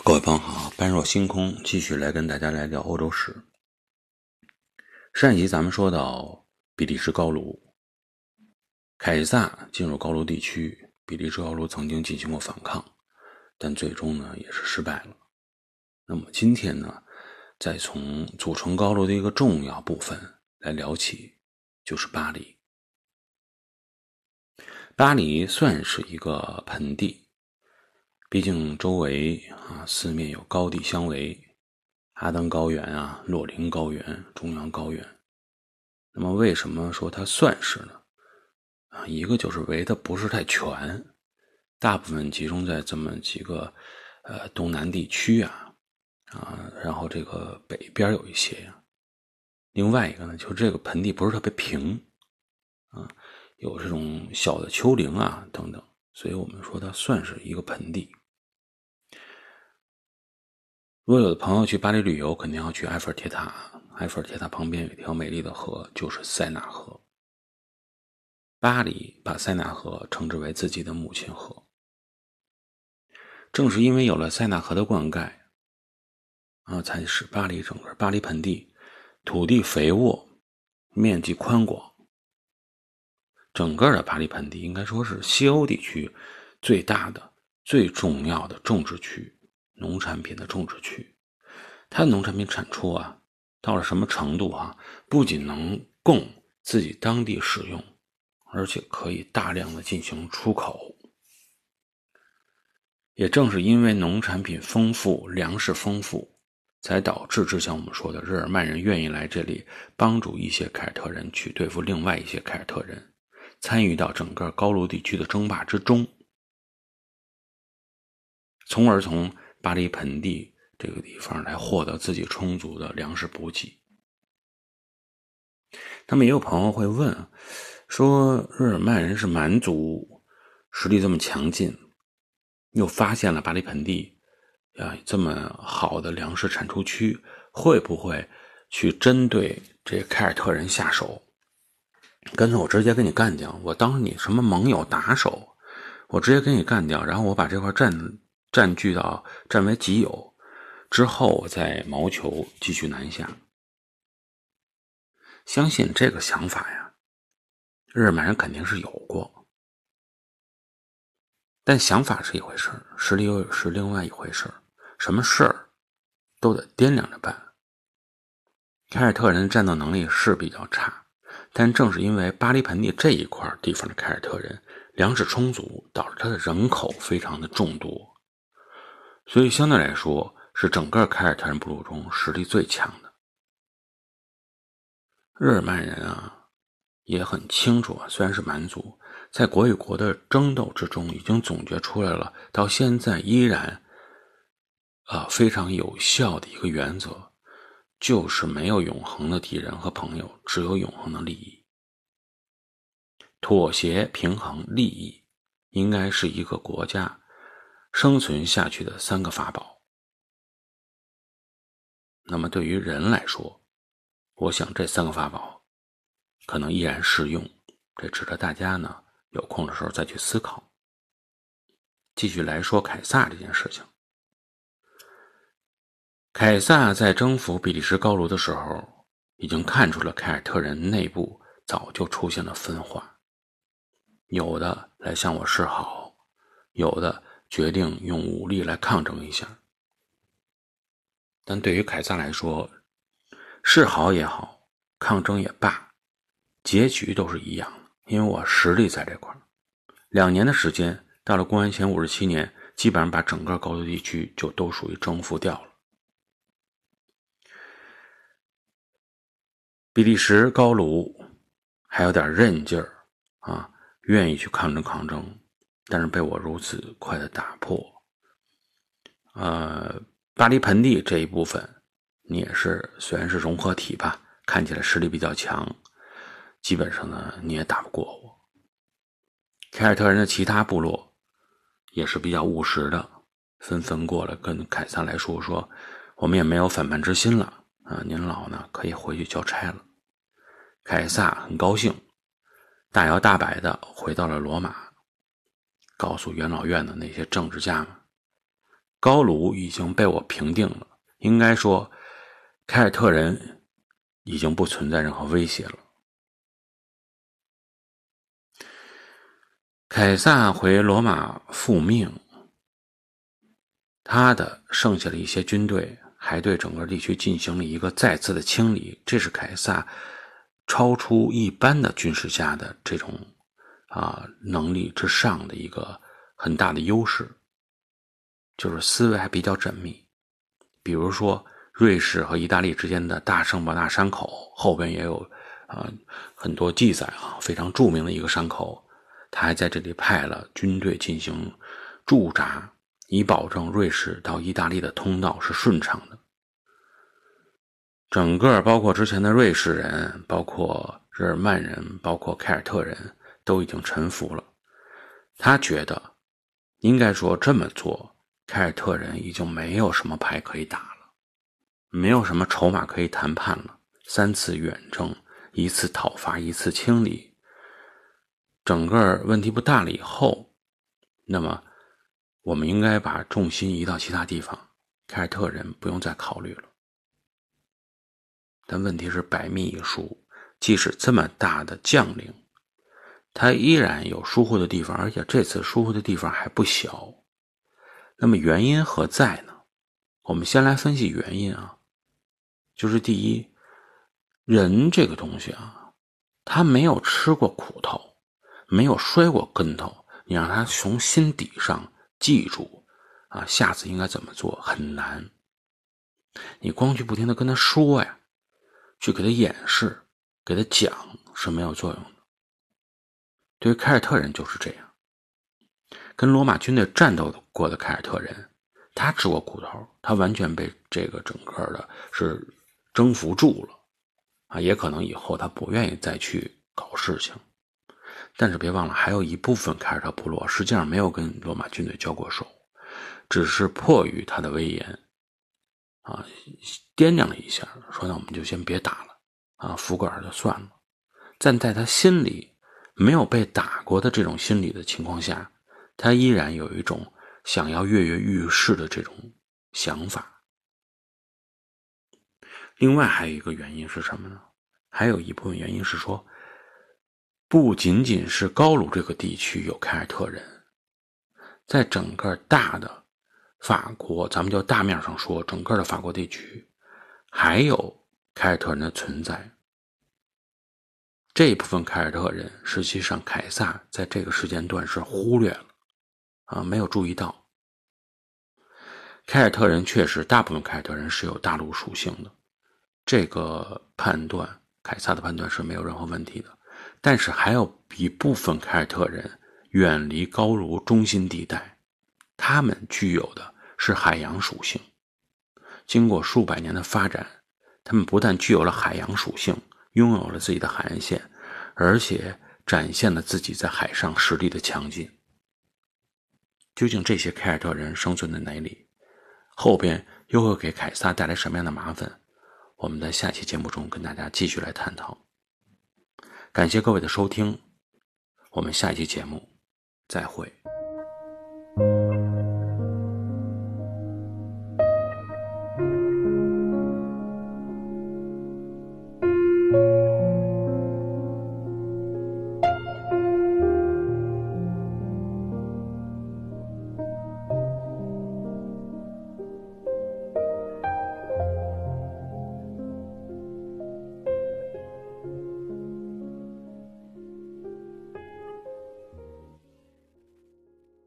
各位朋友好，般若星空继续来跟大家来聊欧洲史。上一集咱们说到比利时高卢，凯撒进入高卢地区，比利时高卢曾经进行过反抗，但最终呢也是失败了。那么今天呢，再从组成高卢的一个重要部分来聊起，就是巴黎。巴黎算是一个盆地。毕竟周围啊，四面有高地相围，阿登高原啊，洛林高原、中央高原。那么为什么说它算是呢？啊，一个就是围的不是太全，大部分集中在这么几个呃东南地区啊啊，然后这个北边有一些呀。另外一个呢，就是这个盆地不是特别平啊，有这种小的丘陵啊等等，所以我们说它算是一个盆地。如果有的朋友去巴黎旅游，肯定要去埃菲尔铁塔。埃菲尔铁塔旁边有一条美丽的河，就是塞纳河。巴黎把塞纳河称之为自己的母亲河。正是因为有了塞纳河的灌溉，啊，才使巴黎整个巴黎盆地土地肥沃，面积宽广。整个的巴黎盆地应该说是西欧地区最大的、最重要的种植区。农产品的种植区，它的农产品产出啊，到了什么程度啊？不仅能供自己当地使用，而且可以大量的进行出口。也正是因为农产品丰富、粮食丰富，才导致之前我们说的日耳曼人愿意来这里帮助一些凯尔特人去对付另外一些凯尔特人，参与到整个高卢地区的争霸之中，从而从。巴黎盆地这个地方来获得自己充足的粮食补给。那么也有朋友会问，说日耳曼人是蛮族，实力这么强劲，又发现了巴黎盆地啊这么好的粮食产出区，会不会去针对这凯尔特人下手？干脆我直接跟你干掉，我当你什么盟友打手，我直接给你干掉，然后我把这块占。占据到占为己有之后，再谋求继续南下。相信这个想法呀，日本人肯定是有过，但想法是一回事实力又是另外一回事什么事儿都得掂量着办。凯尔特人的战斗能力是比较差，但正是因为巴黎盆地这一块地方的凯尔特人粮食充足，导致他的人口非常的众多。所以相对来说，是整个凯尔特人部落中实力最强的。日耳曼人啊，也很清楚啊，虽然是蛮族，在国与国的争斗之中，已经总结出来了，到现在依然啊非常有效的一个原则，就是没有永恒的敌人和朋友，只有永恒的利益。妥协、平衡、利益，应该是一个国家。生存下去的三个法宝。那么对于人来说，我想这三个法宝可能依然适用。这值得大家呢有空的时候再去思考。继续来说凯撒这件事情。凯撒在征服比利时高卢的时候，已经看出了凯尔特人内部早就出现了分化，有的来向我示好，有的。决定用武力来抗争一下，但对于凯撒来说，是好也好，抗争也罢，结局都是一样的，因为我实力在这块两年的时间，到了公元前五十七年，基本上把整个高卢地区就都属于征服掉了。比利时高卢还有点韧劲儿啊，愿意去抗争抗争。但是被我如此快的打破，呃，巴黎盆地这一部分，你也是虽然是融合体吧，看起来实力比较强，基本上呢你也打不过我。凯尔特人的其他部落也是比较务实的，纷纷过来跟凯撒来说说，我们也没有反叛之心了啊，您老呢可以回去交差了。凯撒很高兴，大摇大摆的回到了罗马。告诉元老院的那些政治家们，高卢已经被我平定了，应该说，凯尔特人已经不存在任何威胁了。凯撒回罗马复命，他的剩下的一些军队还对整个地区进行了一个再次的清理，这是凯撒超出一般的军事家的这种啊能力之上的一个很大的优势。就是思维还比较缜密，比如说瑞士和意大利之间的大圣伯纳山口后边也有啊很多记载啊，非常著名的一个山口，他还在这里派了军队进行驻扎，以保证瑞士到意大利的通道是顺畅的。整个包括之前的瑞士人、包括日耳曼人、包括凯尔特人都已经臣服了，他觉得应该说这么做。凯尔特人已经没有什么牌可以打了，没有什么筹码可以谈判了。三次远征，一次讨伐，一次清理，整个问题不大了以后，那么我们应该把重心移到其他地方。凯尔特人不用再考虑了。但问题是，百密一疏，即使这么大的将领，他依然有疏忽的地方，而且这次疏忽的地方还不小。那么原因何在呢？我们先来分析原因啊，就是第一，人这个东西啊，他没有吃过苦头，没有摔过跟头，你让他从心底上记住啊，下次应该怎么做很难。你光去不停的跟他说呀，去给他演示，给他讲是没有作用的。对于凯尔特人就是这样。跟罗马军队战斗过的凯尔特人，他吃过苦头，他完全被这个整个的是征服住了，啊，也可能以后他不愿意再去搞事情。但是别忘了，还有一部分凯尔特部落实际上没有跟罗马军队交过手，只是迫于他的威严，啊，掂量了一下，说那我们就先别打了，啊，服个耳就算了。但在他心里没有被打过的这种心理的情况下。他依然有一种想要跃跃欲试的这种想法。另外还有一个原因是什么呢？还有一部分原因是说，不仅仅是高卢这个地区有凯尔特人，在整个大的法国，咱们就大面上说，整个的法国地区还有凯尔特人的存在。这一部分凯尔特人，实际上凯撒在这个时间段是忽略了。啊，没有注意到，凯尔特人确实大部分凯尔特人是有大陆属性的，这个判断凯撒的判断是没有任何问题的。但是还有一部分凯尔特人远离高卢中心地带，他们具有的是海洋属性。经过数百年的发展，他们不但具有了海洋属性，拥有了自己的海岸线，而且展现了自己在海上实力的强劲。究竟这些凯尔特人生存在哪里？后边又会给凯撒带来什么样的麻烦？我们在下期节目中跟大家继续来探讨。感谢各位的收听，我们下一期节目再会。